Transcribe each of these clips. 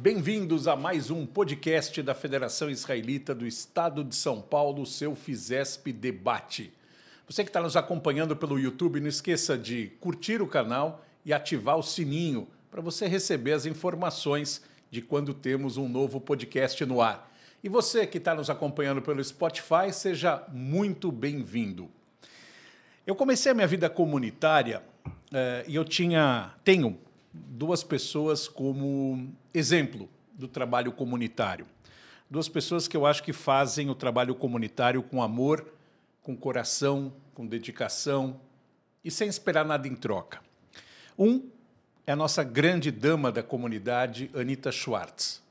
Bem-vindos a mais um podcast da Federação Israelita do Estado de São Paulo, seu Fizesp Debate. Você que está nos acompanhando pelo YouTube, não esqueça de curtir o canal e ativar o sininho para você receber as informações de quando temos um novo podcast no ar. E você que está nos acompanhando pelo Spotify, seja muito bem-vindo. Eu comecei a minha vida comunitária eh, e eu tinha, tenho duas pessoas como exemplo do trabalho comunitário. Duas pessoas que eu acho que fazem o trabalho comunitário com amor, com coração, com dedicação e sem esperar nada em troca. Um é a nossa grande dama da comunidade, Anita Schwartz.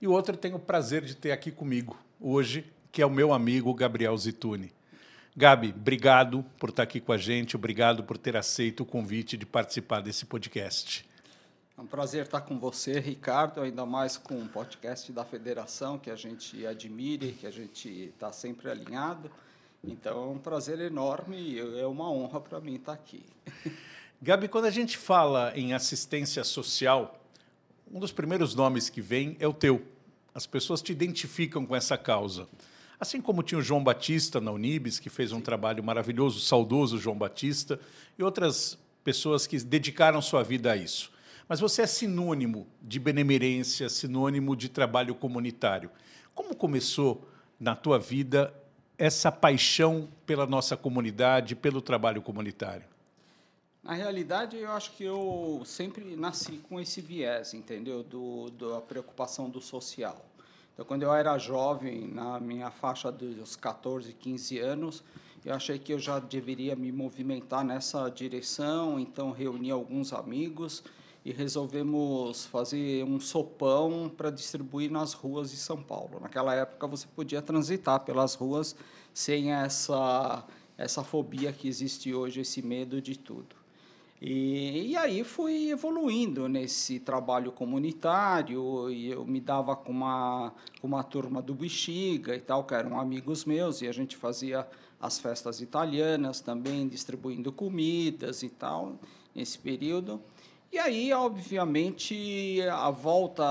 E o outro tenho o prazer de ter aqui comigo hoje, que é o meu amigo Gabriel Zitune. Gabi, obrigado por estar aqui com a gente, obrigado por ter aceito o convite de participar desse podcast. É um prazer estar com você, Ricardo, ainda mais com o um podcast da Federação, que a gente admira e que a gente está sempre alinhado. Então, é um prazer enorme e é uma honra para mim estar aqui. Gabi, quando a gente fala em assistência social, um dos primeiros nomes que vem é o teu. As pessoas te identificam com essa causa. Assim como tinha o João Batista na Unibis, que fez um Sim. trabalho maravilhoso, saudoso João Batista, e outras pessoas que dedicaram sua vida a isso mas você é sinônimo de benemerência, sinônimo de trabalho comunitário. Como começou na tua vida essa paixão pela nossa comunidade, pelo trabalho comunitário? Na realidade, eu acho que eu sempre nasci com esse viés, entendeu? Do, da preocupação do social. Então, quando eu era jovem, na minha faixa dos 14, 15 anos, eu achei que eu já deveria me movimentar nessa direção, então reuni alguns amigos e resolvemos fazer um sopão para distribuir nas ruas de São Paulo. Naquela época você podia transitar pelas ruas sem essa essa fobia que existe hoje, esse medo de tudo. E, e aí fui evoluindo nesse trabalho comunitário, e eu me dava com uma, com uma turma do Bexiga e tal, que eram amigos meus, e a gente fazia as festas italianas também, distribuindo comidas e tal, nesse período. E aí, obviamente, a volta,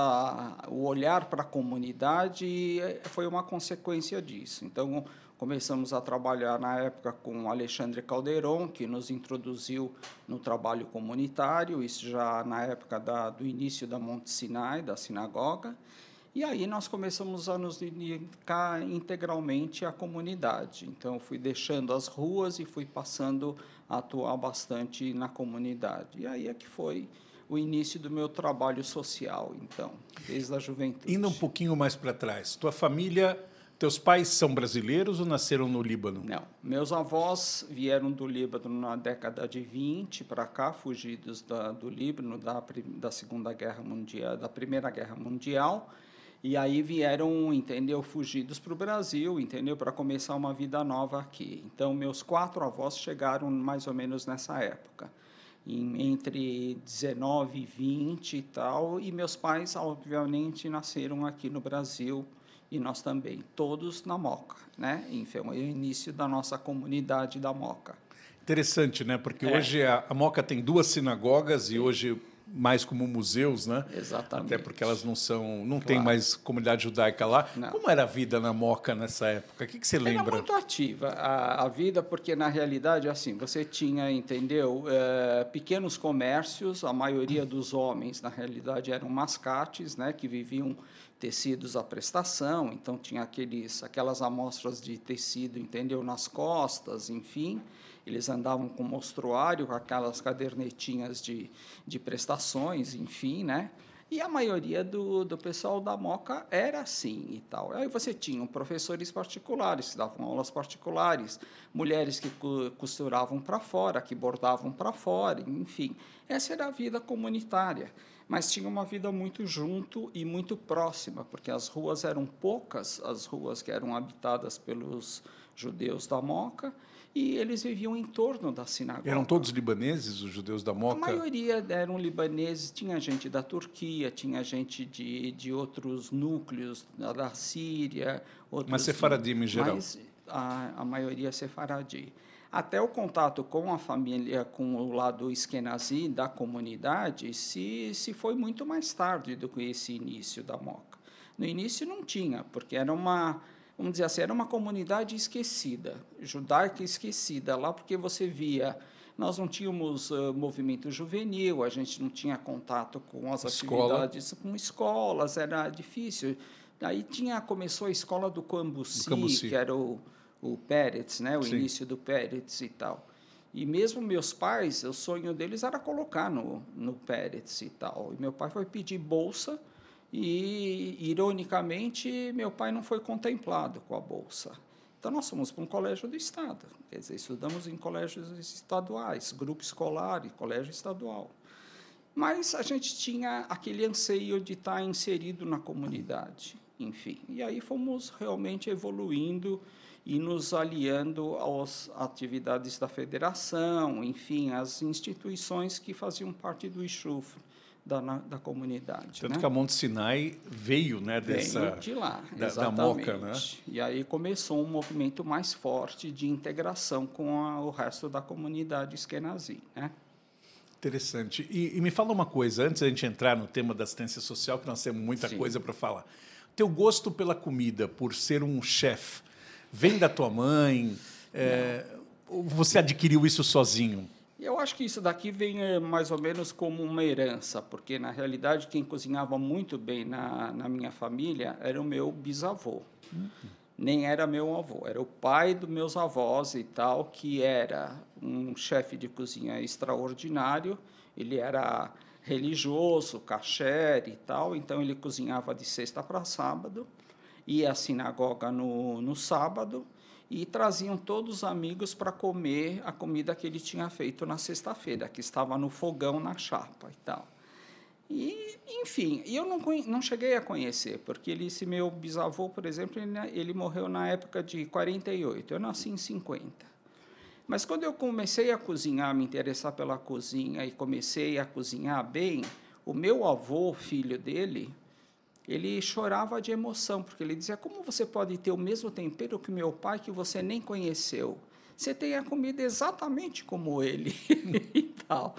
o olhar para a comunidade foi uma consequência disso. Então, começamos a trabalhar na época com Alexandre Calderon, que nos introduziu no trabalho comunitário, isso já na época da, do início da Monte Sinai, da sinagoga. E aí nós começamos a nos dedicar integralmente à comunidade. Então, fui deixando as ruas e fui passando atuar bastante na comunidade. E aí é que foi o início do meu trabalho social, então, desde a juventude. Indo um pouquinho mais para trás, tua família, teus pais são brasileiros ou nasceram no Líbano? Não, meus avós vieram do Líbano na década de 20 para cá, fugidos da, do Líbano da, da Segunda Guerra Mundial, da Primeira Guerra Mundial. E aí vieram, entendeu, fugidos para o Brasil, entendeu, para começar uma vida nova aqui. Então, meus quatro avós chegaram mais ou menos nessa época, em, entre 19 e 20 e tal, e meus pais, obviamente, nasceram aqui no Brasil, e nós também, todos na Moca, né? Enfim, é o início da nossa comunidade da Moca. Interessante, né? Porque é. hoje a, a Moca tem duas sinagogas e hoje mais como museus, né? Exatamente. Até porque elas não são, não claro. tem mais comunidade judaica lá. Não. Como era a vida na Moca nessa época? O que, que você lembra? Era muito ativa a, a vida, porque na realidade assim você tinha, entendeu, é, pequenos comércios. A maioria dos homens, na realidade, eram mascates, né, que viviam tecidos à prestação. Então tinha aqueles, aquelas amostras de tecido, entendeu, nas costas, enfim. Eles andavam com mostruário, com aquelas cadernetinhas de, de prestações, enfim, né? E a maioria do, do pessoal da Moca era assim e tal. Aí você tinha professores particulares que davam aulas particulares, mulheres que costuravam para fora, que bordavam para fora, enfim. Essa era a vida comunitária. Mas tinha uma vida muito junto e muito próxima, porque as ruas eram poucas, as ruas que eram habitadas pelos judeus da Moca, e eles viviam em torno da sinagoga. Eram todos libaneses, os judeus da Moca? A maioria eram libaneses, tinha gente da Turquia, tinha gente de, de outros núcleos, da, Síria. Outros, mas sefaradim em geral? Mas a, a maioria sefaradi. até o contato com a família, com o lado esquenazi da comunidade, se, se foi muito mais tarde do que esse início da Moca. No início não tinha, porque era uma, vamos dizer assim, era uma comunidade esquecida, judaica esquecida, lá porque você via nós não tínhamos uh, movimento juvenil, a gente não tinha contato com as Escola. atividades com escolas, era difícil. Aí tinha, começou a escola do Cambuci, do Cambuci. que era o, o Pérez, né, o Sim. início do Pérez e tal. E mesmo meus pais, o sonho deles era colocar no, no Pérez e tal. E meu pai foi pedir bolsa e, ironicamente, meu pai não foi contemplado com a bolsa. Então, nós fomos para um colégio do Estado, quer dizer, estudamos em colégios estaduais, grupo escolar e colégio estadual. Mas a gente tinha aquele anseio de estar inserido na comunidade, enfim. E aí fomos realmente evoluindo e nos aliando às atividades da federação, enfim, às instituições que faziam parte do enxufre da, na, da comunidade. Tanto né? que a Monte Sinai veio, né, dessa veio de lá, da, da Moca, né? E aí começou um movimento mais forte de integração com a, o resto da comunidade esquenazi, né? Interessante. E, e, me fala uma coisa, antes da gente entrar no tema da assistência social, que nós temos muita Sim. coisa para falar. Teu gosto pela comida, por ser um chefe, vem da tua mãe? É, você adquiriu isso sozinho? Eu acho que isso daqui vem eh, mais ou menos como uma herança, porque na realidade quem cozinhava muito bem na, na minha família era o meu bisavô. Uhum. Nem era meu avô, era o pai dos meus avós e tal, que era um chefe de cozinha extraordinário. Ele era religioso, caché e tal, então ele cozinhava de sexta para sábado, ia à sinagoga no, no sábado e traziam todos os amigos para comer a comida que ele tinha feito na sexta-feira, que estava no fogão, na chapa e tal. E, enfim, eu não, não cheguei a conhecer, porque ele, esse meu bisavô, por exemplo, ele, ele morreu na época de 48, eu nasci em 50. Mas quando eu comecei a cozinhar, me interessar pela cozinha e comecei a cozinhar bem, o meu avô, filho dele, ele chorava de emoção, porque ele dizia: Como você pode ter o mesmo tempero que meu pai que você nem conheceu? Você tem a comida exatamente como ele e tal.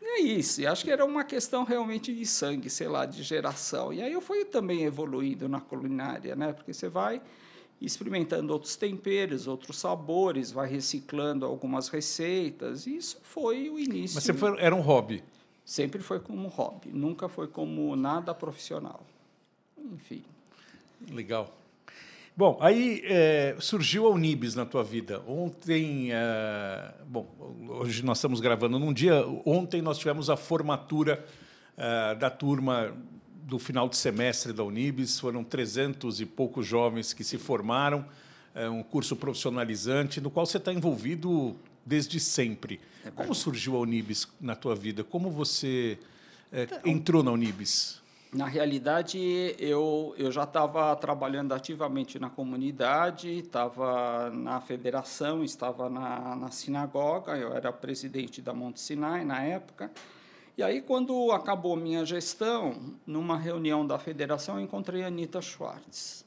E é isso, acho que era uma questão realmente de sangue, sei lá, de geração. E aí eu fui também evoluindo na culinária, né? Porque você vai experimentando outros temperos, outros sabores, vai reciclando algumas receitas. E isso foi o início. Mas sempre foi, era um hobby? Sempre foi como hobby, nunca foi como nada profissional enfim. Legal. Bom, aí é, surgiu a Unibis na tua vida. Ontem, é, bom, hoje nós estamos gravando num dia. Ontem nós tivemos a formatura é, da turma do final de semestre da Unibis. Foram 300 e poucos jovens que se formaram. É um curso profissionalizante no qual você está envolvido desde sempre. É Como surgiu a Unibis na tua vida? Como você é, então, entrou na Unibis? Na realidade, eu, eu já estava trabalhando ativamente na comunidade, estava na federação, estava na, na sinagoga, eu era presidente da Monte Sinai na época. E aí, quando acabou minha gestão, numa reunião da federação, eu encontrei a Anitta Schwartz.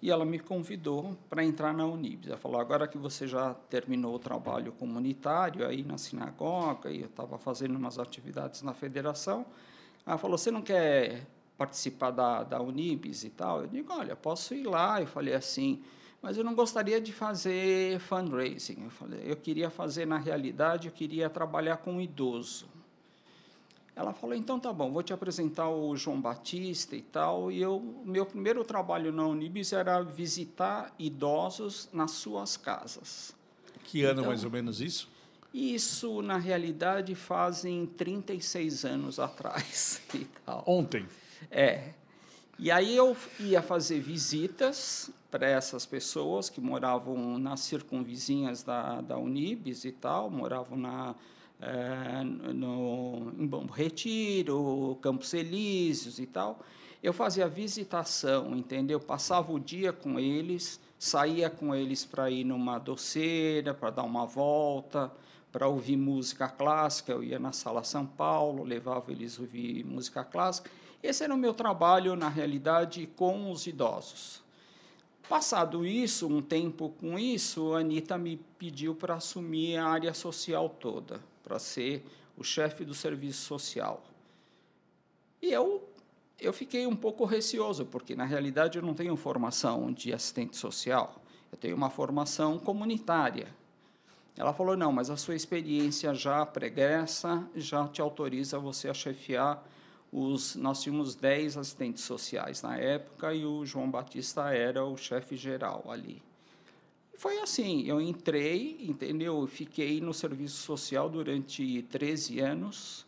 E ela me convidou para entrar na Unibs. Ela falou: agora que você já terminou o trabalho comunitário aí na sinagoga, e eu estava fazendo umas atividades na federação, ela falou: você não quer participar da, da Unibis e tal? Eu digo: olha, posso ir lá. Eu falei assim, mas eu não gostaria de fazer fundraising. Eu falei: eu queria fazer, na realidade, eu queria trabalhar com um idoso. Ela falou: então tá bom, vou te apresentar o João Batista e tal. E eu, meu primeiro trabalho na Unibis era visitar idosos nas suas casas. Que ano então, mais ou menos isso? Isso, na realidade, fazem 36 anos atrás. E tal. Ontem? É. E aí eu ia fazer visitas para essas pessoas que moravam nas circunvizinhas da, da Unibis e tal, moravam na, é, no, em Bom Retiro, Campos Elíseos e tal. Eu fazia visitação, entendeu? Passava o dia com eles, saía com eles para ir numa doceira, para dar uma volta, para ouvir música clássica. Eu ia na Sala São Paulo, levava eles a ouvir música clássica. Esse era o meu trabalho, na realidade, com os idosos. Passado isso, um tempo com isso, a Anitta me pediu para assumir a área social toda, para ser o chefe do serviço social. E eu, eu fiquei um pouco receoso, porque na realidade eu não tenho formação de assistente social, eu tenho uma formação comunitária. Ela falou: não, mas a sua experiência já pregressa já te autoriza você a chefiar os, nós tínhamos 10 assistentes sociais na época e o João Batista era o chefe geral ali. Foi assim, eu entrei, entendeu? Fiquei no serviço social durante 13 anos.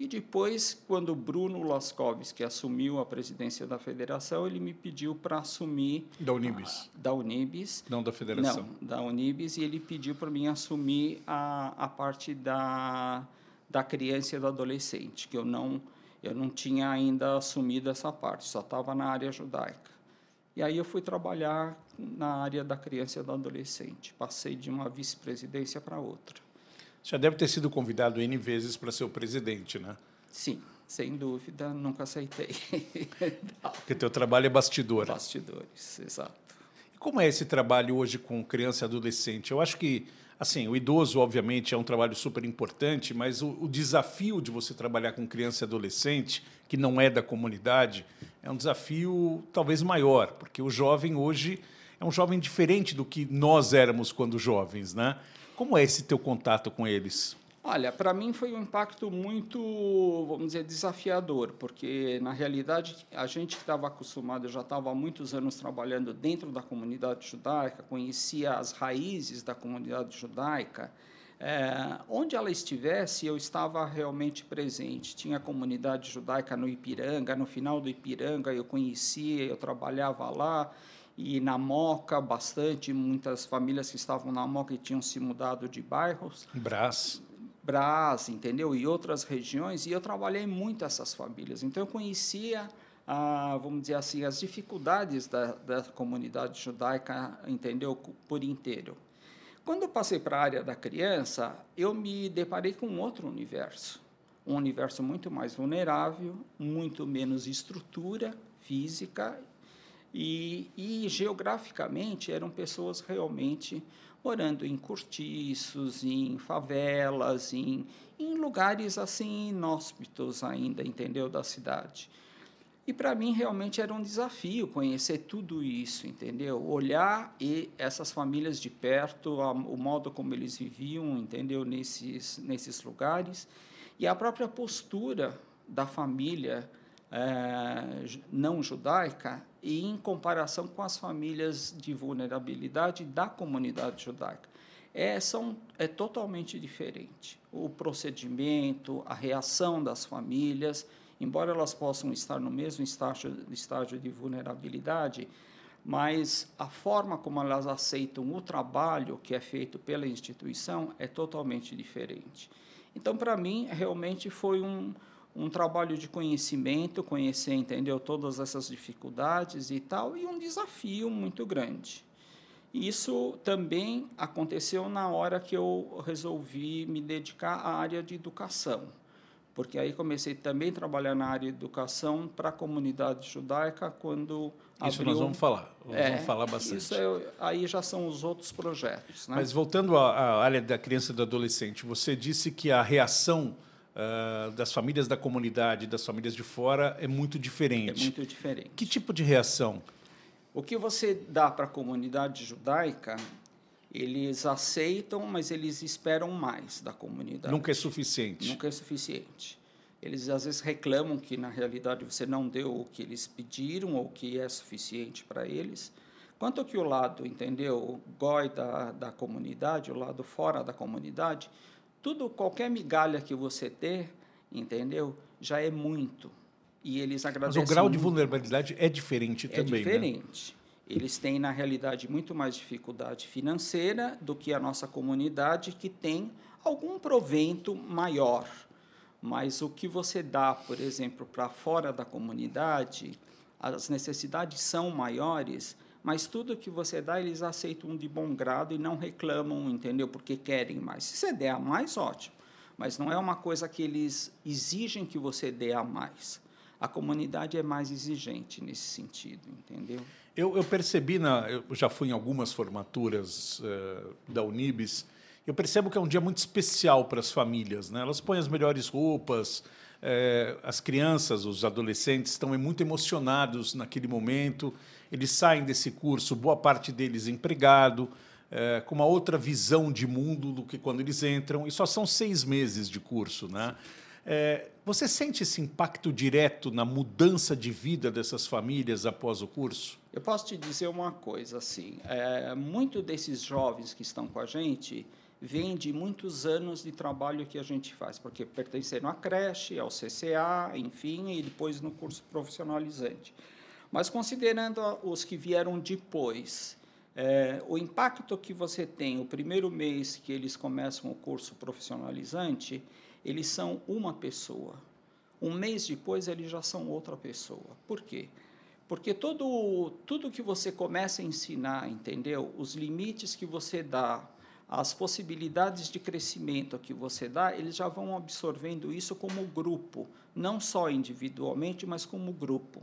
E depois, quando Bruno Lascovski assumiu a presidência da federação, ele me pediu para assumir. Da Unibis? A, da Unibis. Não da federação? Não, da Unibis. E ele pediu para mim assumir a, a parte da, da criança e do adolescente, que eu não eu não tinha ainda assumido essa parte, só estava na área judaica. E aí eu fui trabalhar na área da criança e do adolescente. Passei de uma vice-presidência para outra. Já deve ter sido convidado N vezes para ser o presidente, né? Sim, sem dúvida, nunca aceitei. Porque teu trabalho é bastidor. Bastidores, exato. E como é esse trabalho hoje com criança e adolescente? Eu acho que Assim, o idoso, obviamente, é um trabalho super importante, mas o, o, desafio de você trabalhar com criança e adolescente, que não é da comunidade, é um desafio talvez maior, porque o jovem hoje é um jovem diferente do que nós éramos quando jovens, né? Como é esse teu contato com eles? Olha, para mim foi um impacto muito, vamos dizer, desafiador, porque na realidade a gente que estava acostumado, eu já estava há muitos anos trabalhando dentro da comunidade judaica, conhecia as raízes da comunidade judaica. É, onde ela estivesse, eu estava realmente presente. Tinha comunidade judaica no Ipiranga, no final do Ipiranga eu conhecia, eu trabalhava lá e na Moca bastante, muitas famílias que estavam na Moca e tinham se mudado de bairros. Brás. Brás, entendeu? E outras regiões, e eu trabalhei muito essas famílias. Então, eu conhecia, ah, vamos dizer assim, as dificuldades da, da comunidade judaica, entendeu? Por inteiro. Quando eu passei para a área da criança, eu me deparei com outro universo. Um universo muito mais vulnerável, muito menos estrutura física e, e geograficamente eram pessoas realmente morando em cortiços, em favelas, em, em lugares assim inóspitos ainda, entendeu, da cidade. E para mim realmente era um desafio conhecer tudo isso, entendeu? Olhar e essas famílias de perto, a, o modo como eles viviam, entendeu, nesses nesses lugares e a própria postura da família é, não judaica e em comparação com as famílias de vulnerabilidade da comunidade judaica. É, são, é totalmente diferente. O procedimento, a reação das famílias, embora elas possam estar no mesmo estágio, estágio de vulnerabilidade, mas a forma como elas aceitam o trabalho que é feito pela instituição é totalmente diferente. Então, para mim, realmente foi um, um trabalho de conhecimento, conhecer, entendeu, todas essas dificuldades e tal, e um desafio muito grande. Isso também aconteceu na hora que eu resolvi me dedicar à área de educação, porque aí comecei também a trabalhar na área de educação para a comunidade judaica quando isso abriu... nós vamos falar, nós é, vamos falar bastante. Isso é, aí já são os outros projetos. Né? Mas voltando à, à área da criança e do adolescente, você disse que a reação uh, das famílias da comunidade, das famílias de fora, é muito diferente. É muito diferente. Que tipo de reação? O que você dá para a comunidade judaica, eles aceitam, mas eles esperam mais da comunidade. Nunca é suficiente. Nunca é suficiente. Eles às vezes reclamam que na realidade você não deu o que eles pediram ou que é suficiente para eles. Quanto que o lado, entendeu, o goi da, da comunidade, o lado fora da comunidade, tudo, qualquer migalha que você ter, entendeu? Já é muito. E eles agradecem. Mas o grau muito. de vulnerabilidade é diferente é também. É diferente. Né? Eles têm, na realidade, muito mais dificuldade financeira do que a nossa comunidade, que tem algum provento maior. Mas o que você dá, por exemplo, para fora da comunidade, as necessidades são maiores mas tudo que você dá, eles aceitam de bom grado e não reclamam, entendeu? Porque querem mais. Se você der a mais, ótimo. Mas não é uma coisa que eles exigem que você dê a mais. a comunidade é mais exigente nesse sentido, entendeu? Eu, eu percebi, na, eu já fui em algumas formaturas uh, da Unibis, eu percebo que é um dia muito especial para as famílias. Né? Elas põem as melhores roupas, eh, as crianças, os adolescentes estão muito emocionados naquele momento. Eles saem desse curso, boa parte deles empregado, eh, com uma outra visão de mundo do que quando eles entram. E só são seis meses de curso. Né? É, você sente esse impacto direto na mudança de vida dessas famílias após o curso? Eu posso te dizer uma coisa assim, é, muito desses jovens que estão com a gente vem de muitos anos de trabalho que a gente faz, porque pertenceram à creche, ao CCA, enfim, e depois no curso profissionalizante. Mas considerando os que vieram depois, é, o impacto que você tem o primeiro mês que eles começam o curso profissionalizante, eles são uma pessoa. Um mês depois, eles já são outra pessoa. Por quê? Porque todo, tudo que você começa a ensinar, entendeu? Os limites que você dá, as possibilidades de crescimento que você dá, eles já vão absorvendo isso como grupo, não só individualmente, mas como grupo.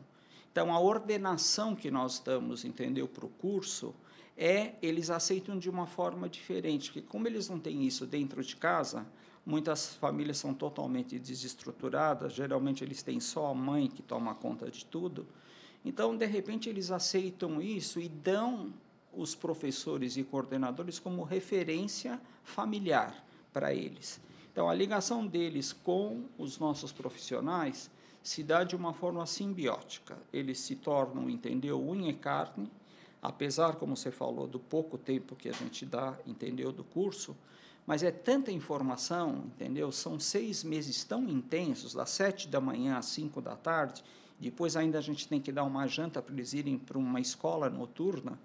Então, a ordenação que nós damos, entendeu, para o curso, é eles aceitam de uma forma diferente, porque como eles não têm isso dentro de casa, Muitas famílias são totalmente desestruturadas, geralmente eles têm só a mãe que toma conta de tudo. Então, de repente, eles aceitam isso e dão os professores e coordenadores como referência familiar para eles. Então, a ligação deles com os nossos profissionais se dá de uma forma simbiótica. Eles se tornam, entendeu, unha e carne, apesar, como você falou, do pouco tempo que a gente dá, entendeu, do curso, mas é tanta informação, entendeu? São seis meses tão intensos, das sete da manhã às cinco da tarde, depois ainda a gente tem que dar uma janta para eles irem para uma escola noturna,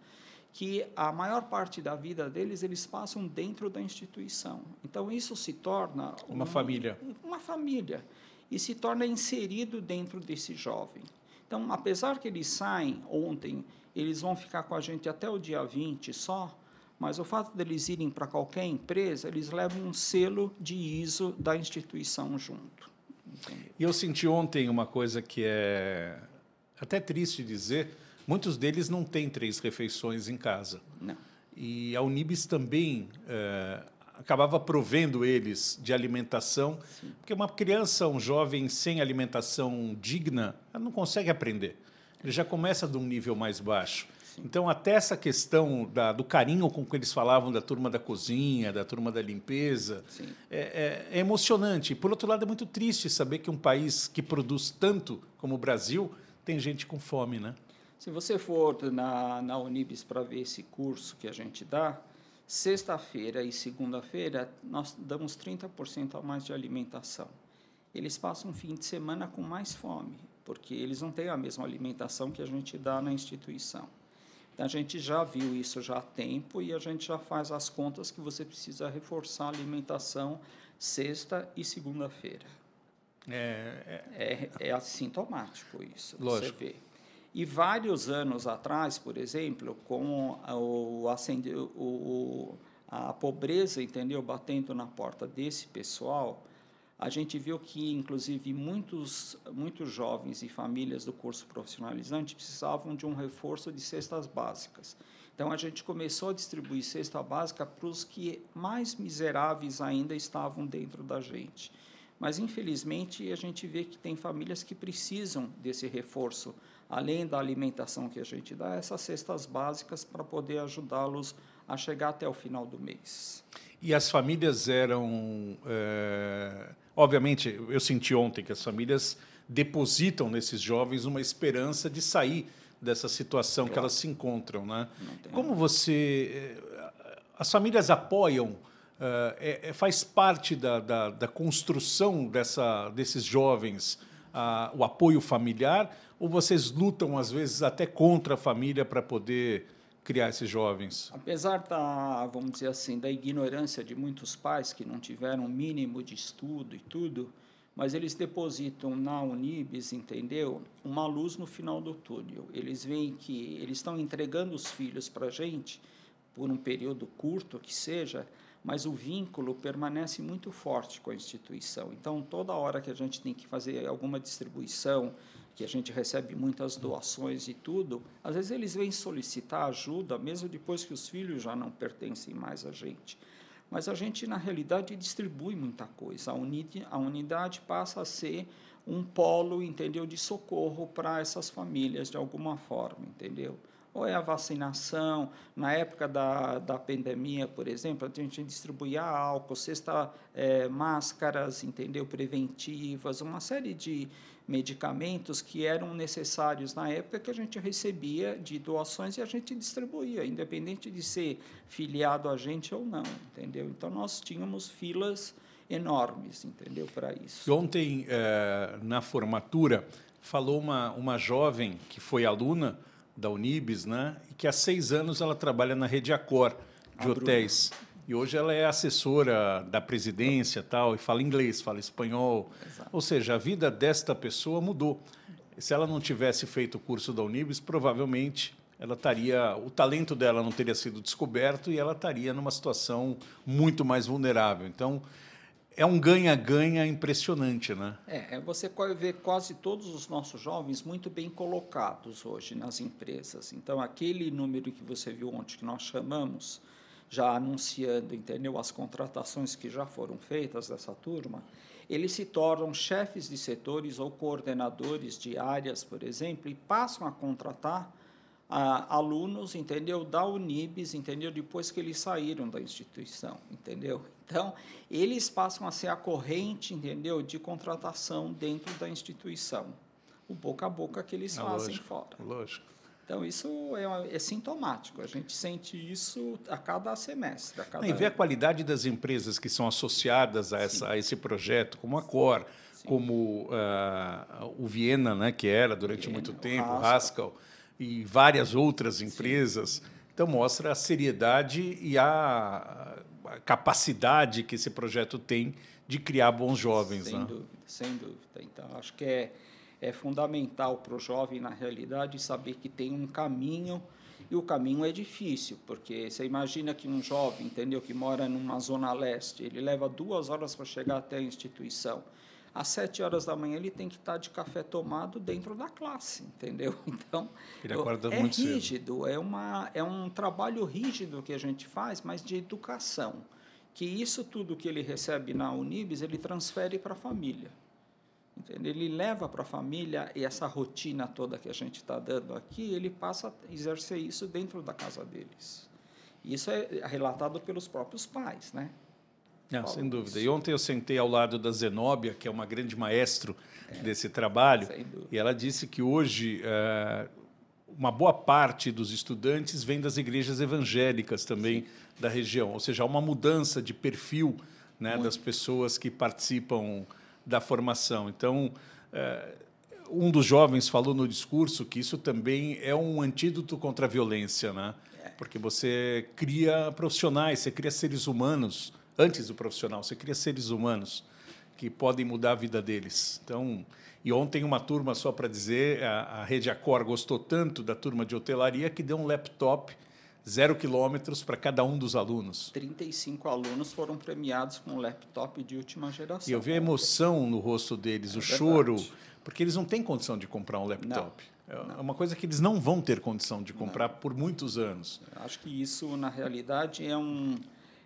que a maior parte da vida deles eles passam dentro da instituição. Então isso se torna uma um, família. Uma família e se torna inserido dentro desse jovem. Então, apesar que eles saem ontem, eles vão ficar com a gente até o dia 20 só, mas o fato deles irem para qualquer empresa, eles levam um selo de ISO da instituição junto. E eu senti ontem uma coisa que é até triste dizer, muitos deles não têm três refeições em casa. Não. E a Unibis também é, acabava provendo eles de alimentação, Sim. porque uma criança, um jovem sem alimentação digna, não consegue aprender. Ele já começa de um nível mais baixo. Então, até essa questão da, do carinho com que eles falavam da turma da cozinha, da turma da limpeza, é, é, é, emocionante. Por outro lado, é muito triste saber que um país que produz tanto como o Brasil tem gente com fome, né? Se você for na, na Unibis para ver esse curso que a gente dá, sexta-feira e segunda-feira nós damos 30% a mais de alimentação. Eles passam um fim de semana com mais fome, porque eles não têm a mesma alimentação que a gente dá na instituição. A gente já viu isso já há tempo e a gente já faz as contas que você precisa reforçar a alimentação sexta e segunda-feira. É, é, é, é assintomático isso, Lógico. você vê. E vários anos atrás, por exemplo, com o, o, a pobreza, entendeu, batendo na porta desse pessoal, a gente viu que, inclusive, muitos, muitos jovens e famílias do curso profissionalizante precisavam de um reforço de cestas básicas. Então, a gente começou a distribuir cesta básica para os que mais miseráveis ainda estavam dentro da gente. Mas, infelizmente, a gente vê que tem famílias que precisam desse reforço, além da alimentação que a gente dá, essas cestas básicas para poder ajudá-los a chegar até o final do mês. E as famílias eram. É, obviamente, eu senti ontem que as famílias depositam nesses jovens uma esperança de sair dessa situação claro. que elas se encontram. Né? Como você. Eh, as famílias apoiam. É, é, faz parte da, da, da, construção dessa, desses jovens o apoio familiar ou vocês lutam às vezes até contra a família para poder criar esses jovens? Apesar da, vamos dizer assim, da ignorância de muitos pais que não tiveram o mínimo de estudo e tudo, mas eles depositam na Unibis, entendeu? Uma luz no final do túnel. Eles veem que eles estão entregando os filhos para a gente por um período curto que seja, mas o vínculo permanece muito forte com a instituição. Então, toda hora que a gente tem que fazer alguma distribuição, que a gente recebe muitas doações e tudo, às vezes eles vêm solicitar ajuda, mesmo depois que os filhos já não pertencem mais a gente. Mas a gente, na realidade, distribui muita coisa. A, unidade, a unidade passa a ser um polo, entendeu, de socorro para essas famílias, de alguma forma, entendeu? Ou é a vacinação. Na época da, da pandemia, por exemplo, a gente distribuía álcool, cesta, é, máscaras, entendeu, preventivas, uma série de medicamentos que eram necessários na época que a gente recebia de doações e a gente distribuía, independente de ser filiado a gente ou não, entendeu? Então nós tínhamos filas enormes, entendeu, para isso. Ontem, eh, na formatura, falou uma, uma jovem que foi aluna da Unibis, né? E que há seis anos ela trabalha na Rede Accor de a hotéis. Bruna. E hoje ela é assessora da presidência tal, e fala inglês, fala espanhol. Exato. Ou seja, a vida desta pessoa mudou. Se ela não tivesse feito o curso da Unibis, provavelmente ela estaria, o talento dela não teria sido descoberto e ela estaria numa situação muito mais vulnerável. Então, é um ganha-ganha impressionante, né? É, é você vê quase todos os nossos jovens muito bem colocados hoje nas empresas. Então, aquele número que você viu ontem, que nós chamamos, já anunciando, entendeu, as contratações que já foram feitas dessa turma, eles se tornam chefes de setores ou coordenadores de áreas, por exemplo, e passam a contratar a, alunos, entendeu, da Unibis, entendeu, depois que eles saíram da instituição, entendeu? Então, eles passam a ser a corrente, entendeu, de contratação dentro da instituição. O boca a boca que eles é fazem lógico, fora. Lógico. Então, isso é, é, sintomático. A gente sente isso a cada semestre. A cada... E vê a qualidade das empresas que são associadas a, essa, a esse projeto, como a Cor, Sim. como uh, o Viena, né, que era durante Viena, muito tempo, o Haskell. Haskell e várias outras empresas. Sim. Então, mostra a seriedade e a capacidade que esse projeto tem de criar bons jovens. Sem né? dúvida, sem dúvida. Então, acho que é, é fundamental para o jovem, na realidade, saber que tem um caminho e o caminho é difícil, porque você imagina que um jovem, entendeu, que mora numa zona leste, ele leva duas horas para chegar até a instituição às sete horas da manhã ele tem que estar de café tomado dentro da classe, entendeu? Então, ele acorda é muito rígido, cedo. é, uma, é um trabalho rígido que a gente faz, mas de educação. Que isso tudo que ele recebe na Unibis, ele transfere para a família. Entendeu? Ele leva para a família e essa rotina toda que a gente está dando aqui, ele passa a exercer isso dentro da casa deles. Isso é relatado pelos próprios pais, né? Não, sem dúvida. E ontem eu sentei ao lado da Zenóbia, que é uma grande maestro é, desse trabalho, e ela disse que hoje é, uma boa parte dos estudantes vem das igrejas evangélicas também Sim. da região, ou seja, há uma mudança de perfil né, das pessoas que participam da formação. Então, é, um dos jovens falou no discurso que isso também é um antídoto contra a violência, né? É. Porque você cria profissionais, você cria seres humanos antes do profissional. Você cria seres humanos que podem mudar a vida deles. Então, e ontem uma turma só para dizer, a, a Rede Accor gostou tanto da turma de hotelaria que deu um laptop zero quilômetros para cada um dos alunos. 35 alunos foram premiados com um laptop de última geração. E eu vi a emoção no rosto deles, é o verdade. choro, porque eles não têm condição de comprar um laptop. Não, é uma coisa que eles não vão ter condição de comprar não. por muitos anos. Acho que isso, na realidade, é um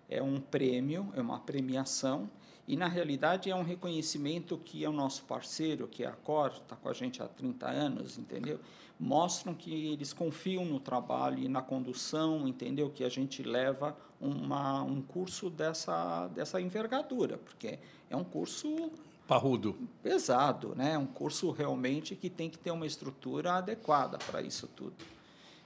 é um prêmio, é uma premiação, e na realidade é um reconhecimento que é o nosso parceiro, que é a Cor, está com a gente há 30 anos, entendeu? Mostram que eles confiam no trabalho e na condução, entendeu? Que a gente leva uma, um curso dessa, dessa envergadura, porque é um curso parrudo, pesado, né? É um curso realmente que tem que ter uma estrutura adequada para isso tudo.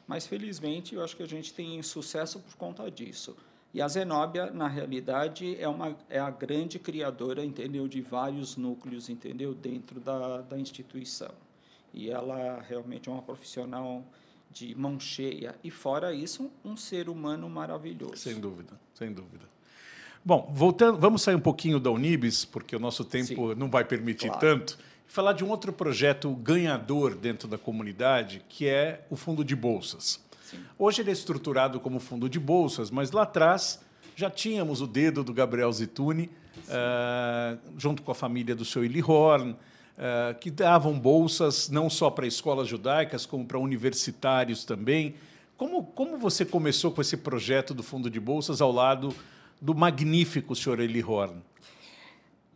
Mas felizmente eu acho que a gente tem sucesso por conta disso. E a Zenóbia, na realidade, é, uma, é a grande criadora, entendeu, de vários núcleos, entendeu, dentro da, da instituição. E ela realmente é uma profissional de mão cheia. E, fora isso, um ser humano maravilhoso. Sem dúvida, sem dúvida. Bom, voltando, vamos sair um pouquinho da Unibis, porque o nosso tempo Sim, não vai permitir claro. tanto, e falar de um outro projeto ganhador dentro da comunidade, que é o Fundo de Bolsas. Hoje ele é estruturado como fundo de bolsas, mas lá atrás já tínhamos o dedo do Gabriel Zituni, uh, junto com a família do seu Eli Horn, uh, que davam bolsas não só para escolas judaicas, como para universitários também. Como, como você começou com esse projeto do Fundo de Bolsas ao lado do magnífico senhor Eli Horn?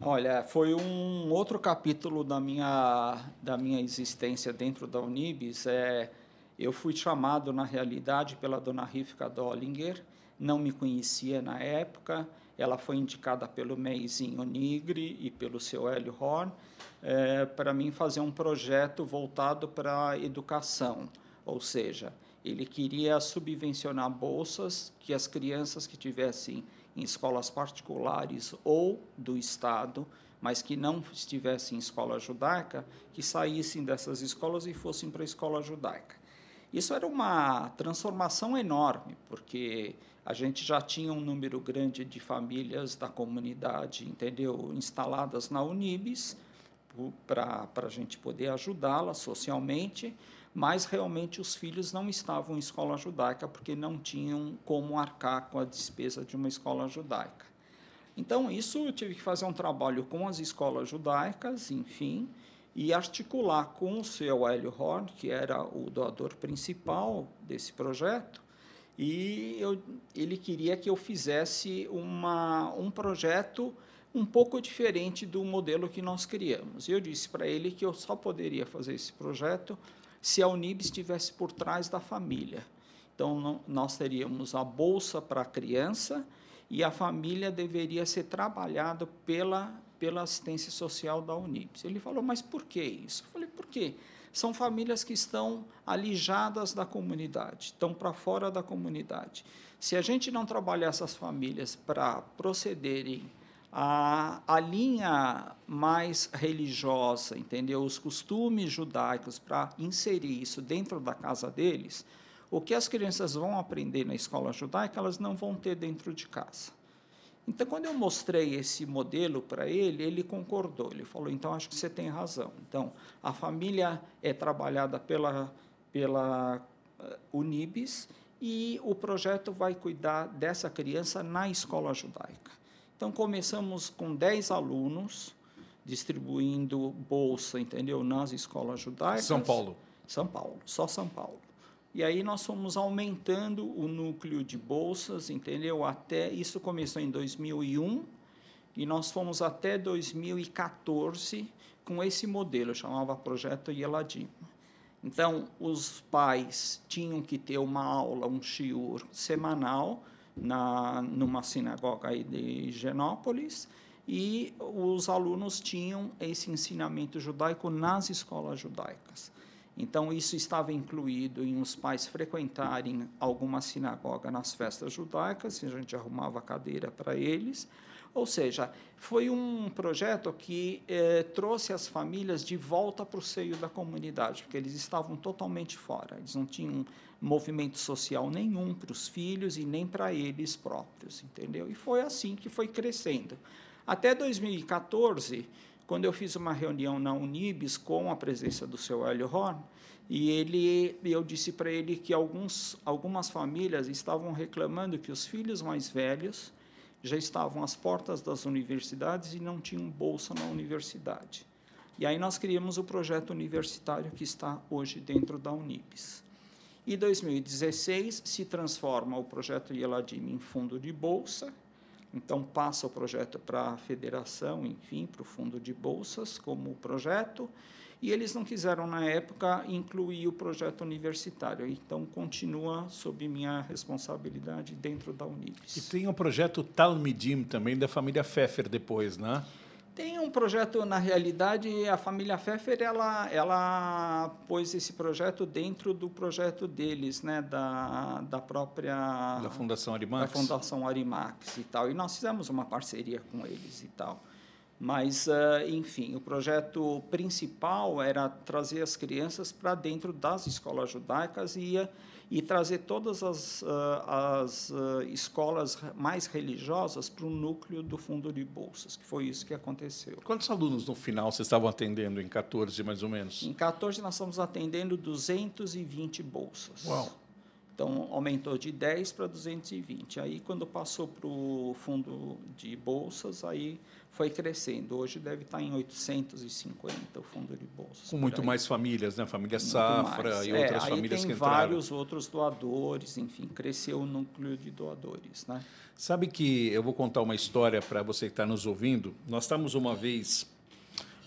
Olha, foi um outro capítulo da minha, da minha existência dentro da Unibis. É, eu fui chamado, na realidade, pela dona Rivka Dollinger, não me conhecia na época, ela foi indicada pelo Meizinho Nigri e pelo seu Hélio Horn é, para mim fazer um projeto voltado para a educação, ou seja, ele queria subvencionar bolsas que as crianças que tivessem em escolas particulares ou do Estado, mas que não estivessem em escola judaica, que saíssem dessas escolas e fossem para a escola judaica. Isso era uma transformação enorme, porque a gente já tinha um número grande de famílias da comunidade, entendeu, instaladas na Unibis, para a gente poder ajudá-las socialmente, mas realmente os filhos não estavam em escola judaica porque não tinham como arcar com a despesa de uma escola judaica. Então, isso eu tive que fazer um trabalho com as escolas judaicas, enfim, e articular com o seu Hélio Horn, que era o doador principal desse projeto, e eu, ele queria que eu fizesse uma, um projeto um pouco diferente do modelo que nós criamos. Eu disse para ele que eu só poderia fazer esse projeto se a Unib estivesse por trás da família. Então, nós teríamos a bolsa para a criança e a família deveria ser trabalhada pela, pela assistência social da Unibs. Ele falou, mas por que isso? Eu falei, por quê? São famílias que estão alijadas da comunidade, estão para fora da comunidade. Se a gente não trabalhar essas famílias para procederem a, a linha mais religiosa, entendeu? Os costumes judaicos para inserir isso dentro da casa deles, o que as crianças vão aprender na escola judaica, elas não vão ter dentro de casa. Então, quando eu mostrei esse modelo para ele, ele concordou. Ele falou: então acho que você tem razão. Então, a família é trabalhada pela, pela uh, Unibis e o projeto vai cuidar dessa criança na escola judaica. Então, começamos com 10 alunos, distribuindo bolsa, entendeu, nas escolas judaicas. São Paulo. São Paulo, só São Paulo. E aí nós fomos aumentando o núcleo de bolsas, entendeu? Até isso começou em 2001 e nós fomos até 2014 com esse modelo, chamava Projeto Yeladim. Então, os pais tinham que ter uma aula, um shiur semanal, na, numa sinagoga aí de Higienópolis, e os alunos tinham esse ensinamento judaico nas escolas judaicas. Então, isso estava incluído em os pais frequentarem alguma sinagoga nas festas judaicas, a gente arrumava cadeira para eles. Ou seja, foi um projeto que eh, trouxe as famílias de volta para o seio da comunidade, porque eles estavam totalmente fora, eles não tinham movimento social nenhum para os filhos e nem para eles próprios, entendeu? E foi assim que foi crescendo. Até 2014, quando eu fiz uma reunião na Unibis com a presença do seu Hélio Horn, e ele, eu disse para ele que alguns, algumas famílias estavam reclamando que os filhos mais velhos já estavam às portas das universidades e não tinham bolsa na universidade. E aí nós criamos o projeto universitário que está hoje dentro da Unibis. E 2016 se transforma o projeto Yeladim em fundo de bolsa, então passa o projeto para a federação, enfim, para o fundo de bolsas como projeto, e eles não quiseram na época incluir o projeto universitário, então continua sob minha responsabilidade dentro da Unibis. E tem o projeto Talmidim também da família Pfeffer depois, né? Tem um projeto, na realidade, a família Pfeffer, ela, ela pôs esse projeto dentro do projeto deles, né, da, da própria... Da Fundação Arimax? Da Fundação Arimax e tal. E nós fizemos uma parceria com eles e tal. Mas, uh, enfim, o projeto principal era trazer as crianças para dentro das escolas judaicas e ia e trazer todas as, uh, as uh, escolas mais religiosas para o núcleo do fundo de bolsas, que foi isso que aconteceu. Quantos alunos no final vocês estavam atendendo em 14, mais ou menos? Em 14 nós estamos atendendo 220 bolsas. Uau! Então, aumentou de 10 para 220. Aí, quando passou para o fundo de bolsas, aí foi crescendo. Hoje deve estar em 850 o fundo de bolsas. Com muito mais famílias, né? Família muito Safra mais. e outras é, famílias que entraram. vários outros doadores, enfim, cresceu o núcleo de doadores, né? Sabe que eu vou contar uma história para você que está nos ouvindo. Nós estávamos uma vez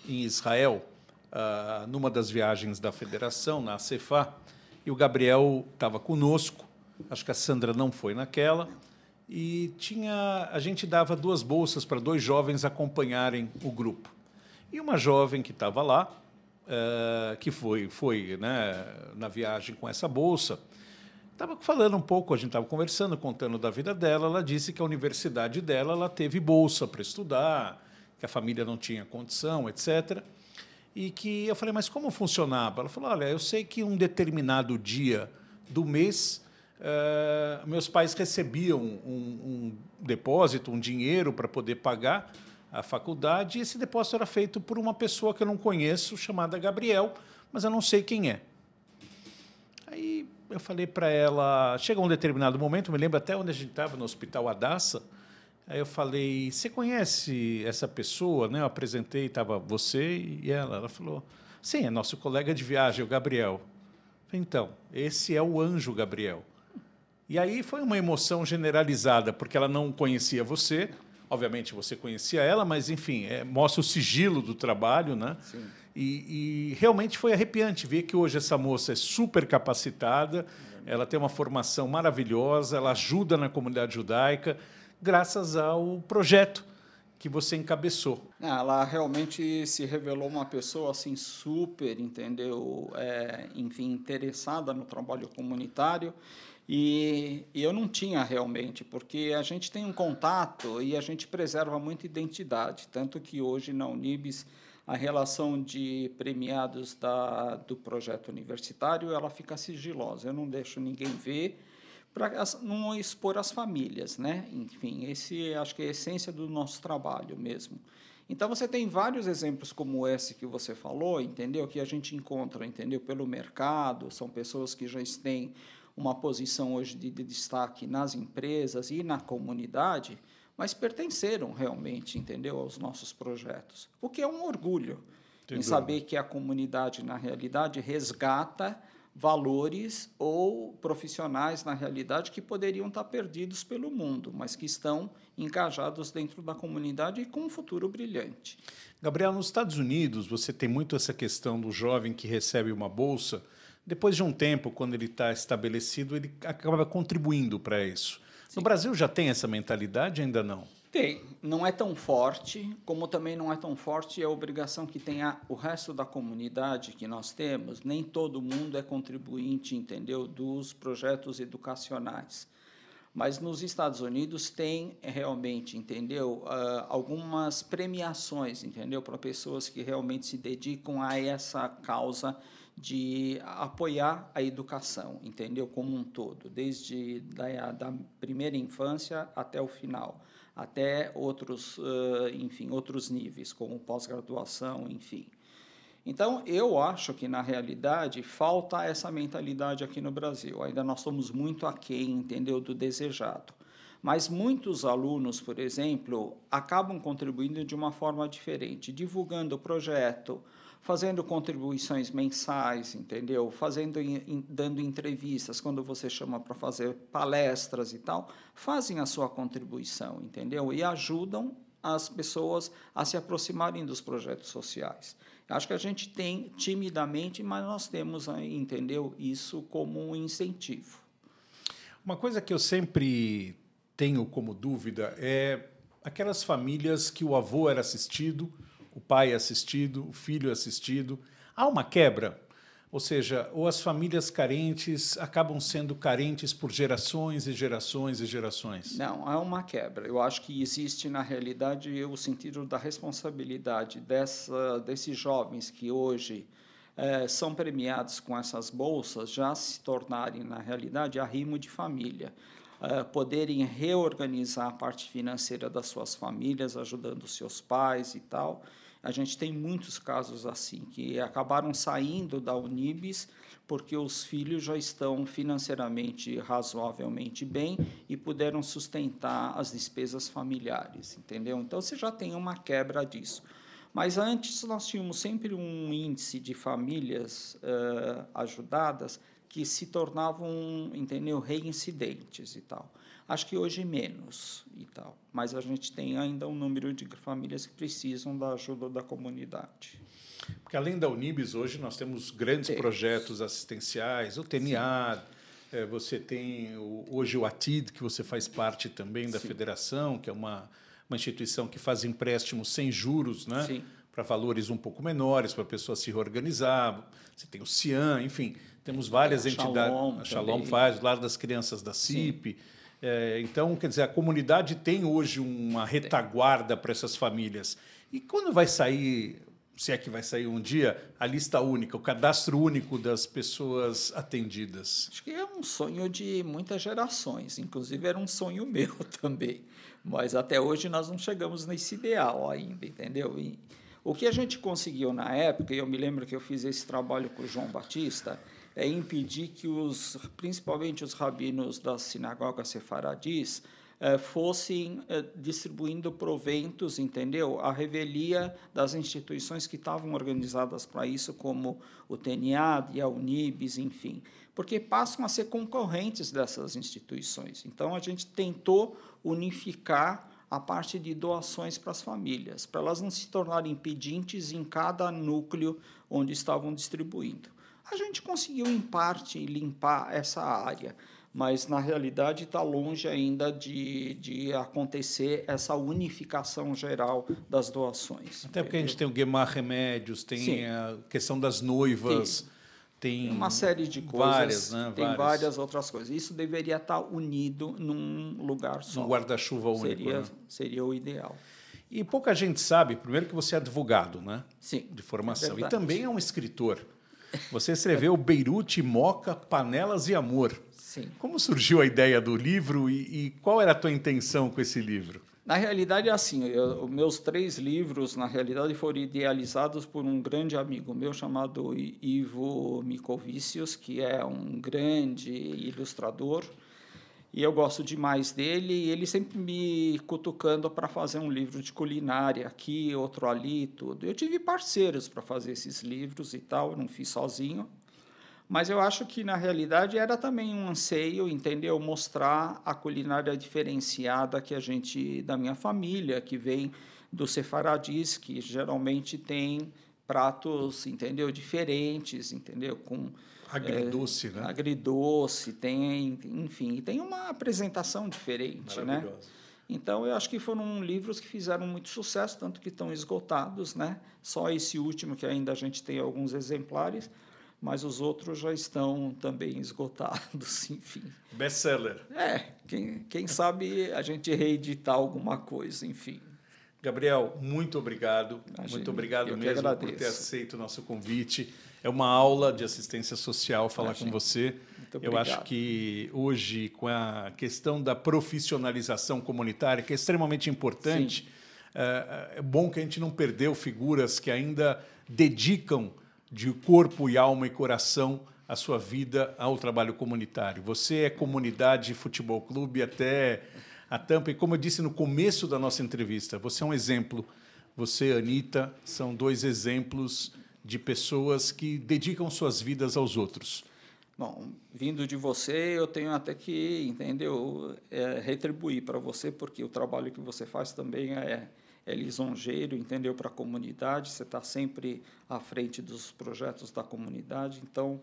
em Israel, uh, numa das viagens da federação, na Cefa, e o Gabriel estava conosco. Acho que a Sandra não foi naquela. E tinha, a gente dava duas bolsas para dois jovens acompanharem o grupo. E uma jovem que estava lá, uh, que foi, foi né, na viagem com essa bolsa, estava falando um pouco, a gente estava conversando, contando da vida dela. Ela disse que a universidade dela ela teve bolsa para estudar, que a família não tinha condição, etc. E que eu falei, mas como funcionava? Ela falou, olha, eu sei que um determinado dia do mês uh, meus pais recebiam um, um depósito, um dinheiro para poder pagar a faculdade, e esse depósito era feito por uma pessoa que eu não conheço, chamada Gabriel, mas eu não sei quem é. Aí eu falei para ela, chega um determinado momento, me lembro até onde a gente estava, no Hospital Adassa, Aí eu falei, você conhece essa pessoa? Né? Eu apresentei, estava você e ela. Ela falou, sim, é nosso colega de viagem, o Gabriel. Falei, então, esse é o anjo Gabriel. E aí foi uma emoção generalizada, porque ela não conhecia você, obviamente você conhecia ela, mas enfim, é, mostra o sigilo do trabalho, né? Sim. E, e, realmente foi arrepiante ver que hoje essa moça é super capacitada, ela tem uma formação maravilhosa, ela ajuda na comunidade judaica graças ao projeto que você encabeçou. Ela realmente se revelou uma pessoa assim super, entendeu? É, enfim, interessada no trabalho comunitário. E, e, eu não tinha realmente, porque a gente tem um contato e a gente preserva muito identidade. Tanto que hoje na Unibis a relação de premiados da, do projeto universitário ela fica sigilosa. Eu não deixo ninguém ver para não expor as famílias, né? Enfim, esse acho que é a essência do nosso trabalho mesmo. Então você tem vários exemplos como esse que você falou, entendeu? Que a gente encontra, entendeu? Pelo mercado, são pessoas que já têm uma posição hoje de, de destaque nas empresas e na comunidade, mas pertenceram realmente, entendeu, aos nossos projetos. O que é um orgulho Entendi. em saber que a comunidade na realidade resgata valores ou profissionais, na realidade, que poderiam estar perdidos pelo mundo, mas que estão engajados dentro da comunidade e com um futuro brilhante. Gabriel, nos Estados Unidos, você tem muito essa questão do jovem que recebe uma bolsa. Depois de um tempo, quando ele está estabelecido, ele acaba contribuindo para isso. Sim. No Brasil já tem essa mentalidade? Ainda não? Tem, não é tão forte, como também não é tão forte a obrigação que tem a, o resto da comunidade que nós temos. Nem todo mundo é contribuinte, entendeu, dos projetos educacionais. Mas nos Estados Unidos tem realmente, entendeu, uh, algumas premiações, entendeu, para pessoas que realmente se dedicam a essa causa de apoiar a educação, entendeu, como um todo, desde da, da primeira infância até o final até outros, enfim, outros níveis, como pós-graduação, enfim. Então, eu acho que, na realidade, falta essa mentalidade aqui no Brasil. Ainda nós somos muito aquém, entendeu, do desejado. Mas muitos alunos, por exemplo, acabam contribuindo de uma forma diferente, divulgando o projeto, fazendo contribuições mensais, entendeu? Fazendo, dando entrevistas, quando você chama para fazer palestras e tal, fazem a sua contribuição, entendeu? E ajudam as pessoas a se aproximarem dos projetos sociais. Acho que a gente tem timidamente, mas nós temos, entendeu, isso como um incentivo. Uma coisa que eu sempre tenho como dúvida é aquelas famílias que o avô era assistido, o pai assistido, o filho assistido. Há uma quebra, ou seja, ou as famílias carentes acabam sendo carentes por gerações e gerações e gerações? Não, há uma quebra. Eu acho que existe, na realidade, o sentido da responsabilidade dessa, desses jovens que hoje eh, são premiados com essas bolsas já se tornarem, na realidade, arrimo de família. Uh, poderem reorganizar a parte financeira das suas famílias, ajudando seus pais e tal. A gente tem muitos casos assim, que acabaram saindo da Unibis porque os filhos já estão financeiramente razoavelmente bem e puderam sustentar as despesas familiares, entendeu? Então você já tem uma quebra disso. Mas antes nós tínhamos sempre um índice de famílias uh, ajudadas que se tornavam, entendeu, reincidentes e tal. Acho que hoje menos e tal, mas a gente tem ainda um número de famílias que precisam da ajuda da comunidade. Porque além da Unibis, hoje nós temos grandes temos. projetos assistenciais, o TNA, é, você tem o, hoje o ATID, que você faz parte também da Sim. federação, que é uma, uma instituição que faz empréstimos sem juros, né? para valores um pouco menores, para a pessoa se reorganizar. Você tem o CIAN, enfim, temos várias é, a entidades. Shalom, a Shalom faz, o Lar das Crianças da CIP. É, então, quer dizer, a comunidade tem hoje uma retaguarda para essas famílias. E quando vai sair se é que vai sair um dia, a lista única, o cadastro único das pessoas atendidas? Acho que é um sonho de muitas gerações, inclusive era um sonho meu também. Mas até hoje nós não chegamos nesse ideal ainda, entendeu? E o que a gente conseguiu na época, e eu me lembro que eu fiz esse trabalho com o João Batista, é impedir que os, principalmente os rabinos das sinagogas sefaradis, eh, fossem eh, distribuindo proventos, entendeu? A revelia das instituições que estavam organizadas para isso, como o TNAD a Unibis, enfim, porque passam a ser concorrentes dessas instituições. Então, a gente tentou unificar a parte de doações para as famílias, para elas não se tornarem pedintes em cada núcleo onde estavam distribuindo. A gente conseguiu, em parte, limpar essa área mas na realidade está longe ainda de, de acontecer essa unificação geral das doações. Até porque a gente tem o Guemar Remédios, tem Sim. a questão das noivas. Tem, tem uma série de coisas, várias, né? tem várias. várias. outras coisas. Isso deveria estar tá unido num lugar só. Um guarda-chuva único. Seria, né? seria o ideal. E pouca gente sabe, primeiro que você é advogado, né? Sim. De formação. É e também é um escritor. Você escreveu Beirute, Moca, Panelas e Amor. Sim. Como surgiu a ideia do livro e, e qual era a tua intenção com esse livro? Na realidade, é assim, eu, os meus três livros, na realidade, foram idealizados por um grande amigo meu chamado Ivo Mikovicius, que é um grande ilustrador, e eu gosto demais dele, e ele sempre me cutucando para fazer um livro de culinária aqui, outro ali, tudo. Eu tive parceiros para fazer esses livros e tal, não fiz sozinho, mas eu acho que, na realidade, era também um anseio, entendeu? Mostrar a culinária diferenciada que a gente, da minha família, que vem do sefaradis, que geralmente tem pratos, entendeu? Diferentes, entendeu? Com agridoce, é, né? Agridoce, tem, enfim, tem uma apresentação diferente, né? Então, eu acho que foram livros que fizeram muito sucesso, tanto que estão esgotados, né? Só esse último, que ainda a gente tem alguns exemplares, mas os outros já estão também esgotados, enfim. Best-seller. É, quem, quem sabe a gente reeditar alguma coisa, enfim. Gabriel, muito obrigado. Imagina, muito obrigado mesmo por ter aceito o nosso convite. É uma aula de assistência social falar Imagina. com você. Eu acho que hoje, com a questão da profissionalização comunitária, que é extremamente importante, é, é bom que a gente não perdeu figuras que ainda dedicam de corpo e alma e coração a sua vida ao trabalho comunitário. Você é comunidade futebol clube até a tampa e como eu disse no começo da nossa entrevista, você é um exemplo. Você, Anitta, são dois exemplos de pessoas que dedicam suas vidas aos outros. Bom, vindo de você, eu tenho até que, entendeu, é, retribuir para você, porque o trabalho que você faz também é é lisonjeiro, entendeu? Para a comunidade, você está sempre à frente dos projetos da comunidade. Então,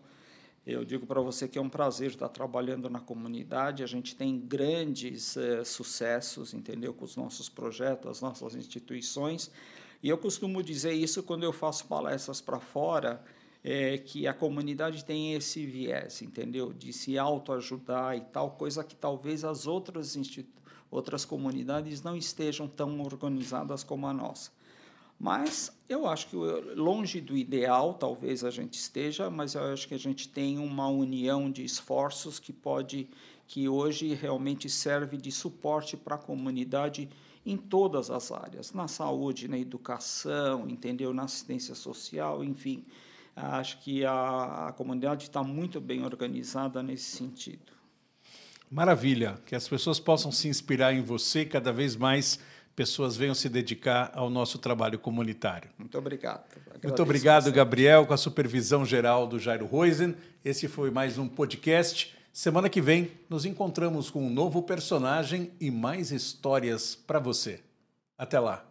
eu digo para você que é um prazer estar trabalhando na comunidade. A gente tem grandes eh, sucessos, entendeu? Com os nossos projetos, as nossas instituições. E eu costumo dizer isso quando eu faço palestras para fora, é, que a comunidade tem esse viés, entendeu? De se autoajudar e tal, coisa que talvez as outras outras comunidades não estejam tão organizadas como a nossa. Mas eu acho que longe do ideal, talvez a gente esteja, mas eu acho que a gente tem uma união de esforços que pode, que hoje realmente serve de suporte para a comunidade em todas as áreas, na saúde, na educação, entendeu, na assistência social, enfim. Acho que a, a comunidade está muito bem organizada nesse sentido. Maravilha, que as pessoas possam se inspirar em você cada vez mais pessoas venham se dedicar ao nosso trabalho comunitário. Muito obrigado. Agradeço Muito obrigado, Gabriel, com a supervisão geral do Jairo Roisen. Esse foi mais um podcast. Semana que vem nos encontramos com um novo personagem e mais histórias para você. Até lá.